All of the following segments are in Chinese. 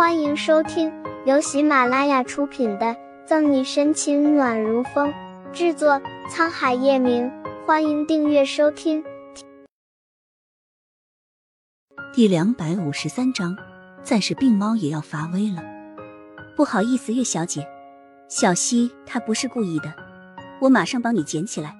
欢迎收听由喜马拉雅出品的《赠你深情暖如风》，制作沧海夜明。欢迎订阅收听。第两百五十三章，再是病猫也要发威了。不好意思，岳小姐，小溪他不是故意的，我马上帮你捡起来。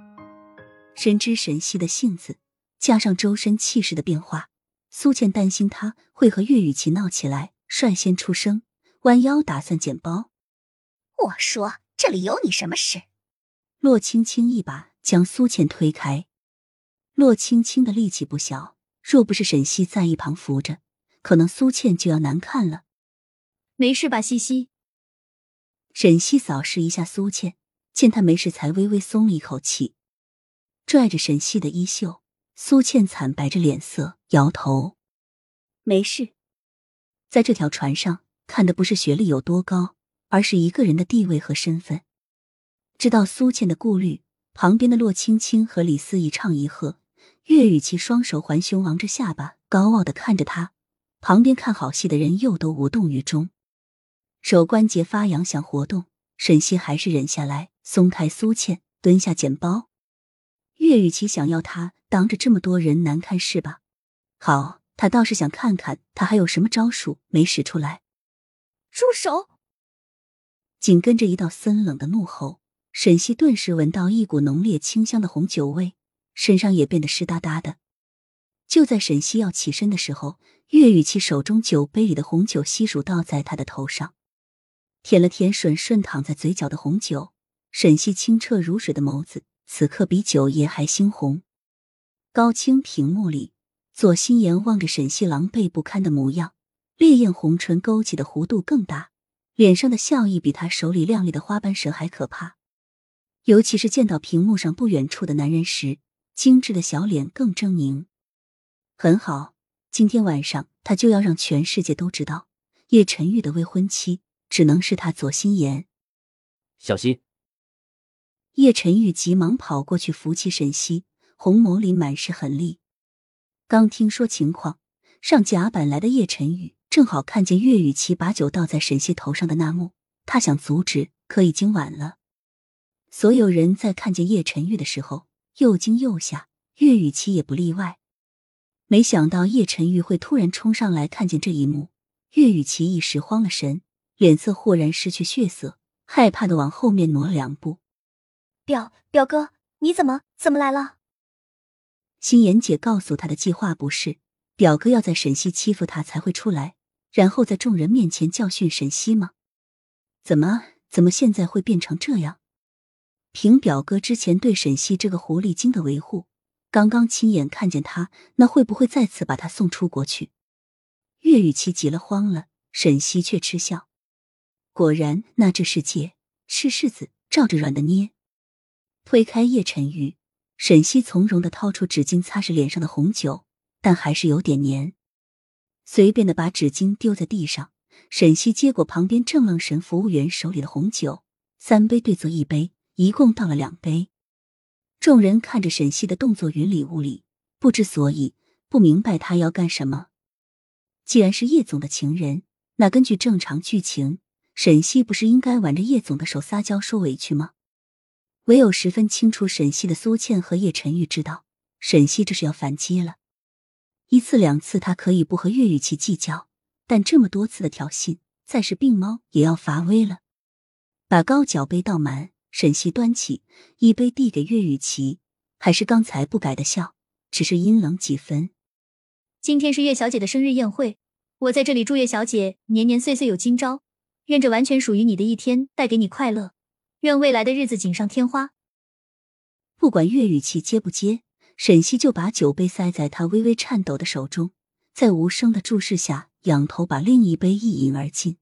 深知沈西的性子，加上周身气势的变化，苏倩担心他会和岳雨琪闹起来。率先出声，弯腰打算捡包。我说：“这里有你什么事？”洛青青一把将苏倩推开。洛青青的力气不小，若不是沈西在一旁扶着，可能苏倩就要难看了。没事吧，西西？沈西扫视一下苏倩，见她没事，才微微松了一口气，拽着沈西的衣袖。苏倩惨白着脸色，摇头：“没事。”在这条船上，看的不是学历有多高，而是一个人的地位和身份。知道苏倩的顾虑，旁边的洛青青和李斯一唱一和，岳雨琪双手环胸，昂着下巴，高傲的看着他。旁边看好戏的人又都无动于衷。手关节发痒，想活动，沈西还是忍下来，松开苏倩，蹲下捡包。岳雨琪想要他当着这么多人难看是吧？好。他倒是想看看他还有什么招数没使出来。住手！紧跟着一道森冷的怒吼，沈西顿时闻到一股浓烈清香的红酒味，身上也变得湿哒哒的。就在沈西要起身的时候，岳雨琪手中酒杯里的红酒悉数倒在他的头上，舔了舔吮顺躺在嘴角的红酒，沈西清澈如水的眸子此刻比酒液还猩红。高清屏幕里。左心言望着沈西狼狈不堪的模样，烈焰红唇勾起的弧度更大，脸上的笑意比他手里亮丽的花斑蛇还可怕。尤其是见到屏幕上不远处的男人时，精致的小脸更狰狞。很好，今天晚上他就要让全世界都知道，叶晨玉的未婚妻只能是他左心言。小溪，叶晨玉急忙跑过去扶起沈西，红眸里满是狠厉。刚听说情况，上甲板来的叶晨宇正好看见岳雨琪把酒倒在沈西头上的那幕，他想阻止，可已经晚了。所有人在看见叶晨玉的时候又惊又吓，岳雨琪也不例外。没想到叶晨玉会突然冲上来，看见这一幕，岳雨琪一时慌了神，脸色豁然失去血色，害怕的往后面挪了两步。表表哥，你怎么怎么来了？心妍姐告诉他的计划不是表哥要在沈西欺负他才会出来，然后在众人面前教训沈西吗？怎么怎么现在会变成这样？凭表哥之前对沈西这个狐狸精的维护，刚刚亲眼看见他，那会不会再次把他送出国去？岳雨琪急了慌了，沈西却嗤笑。果然，那这世界是柿子照着软的捏。推开叶晨玉。沈西从容的掏出纸巾擦拭脸上的红酒，但还是有点黏。随便的把纸巾丢在地上，沈西接过旁边正愣神服务员手里的红酒，三杯对坐一杯，一共倒了两杯。众人看着沈西的动作云里雾里，不知所以，不明白他要干什么。既然是叶总的情人，那根据正常剧情，沈西不是应该挽着叶总的手撒娇说委屈吗？唯有十分清楚沈西的苏倩和叶晨玉知道，沈西这是要反击了。一次两次他可以不和岳雨琪计较，但这么多次的挑衅，再是病猫也要发威了。把高脚杯倒满，沈西端起一杯递给岳雨琪，还是刚才不改的笑，只是阴冷几分。今天是岳小姐的生日宴会，我在这里祝岳小姐年年岁岁有今朝，愿这完全属于你的一天带给你快乐。愿未来的日子锦上添花。不管岳雨琪接不接，沈西就把酒杯塞在他微微颤抖的手中，在无声的注视下，仰头把另一杯一饮而尽。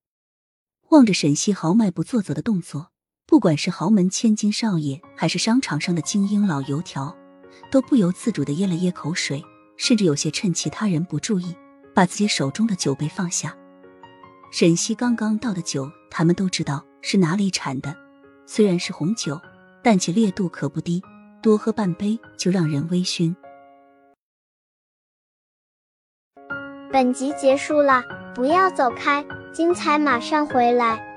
望着沈西豪迈不做作的动作，不管是豪门千金少爷，还是商场上的精英老油条，都不由自主的噎了噎口水，甚至有些趁其他人不注意，把自己手中的酒杯放下。沈西刚刚倒的酒，他们都知道是哪里产的。虽然是红酒，但其烈度可不低，多喝半杯就让人微醺。本集结束了，不要走开，精彩马上回来。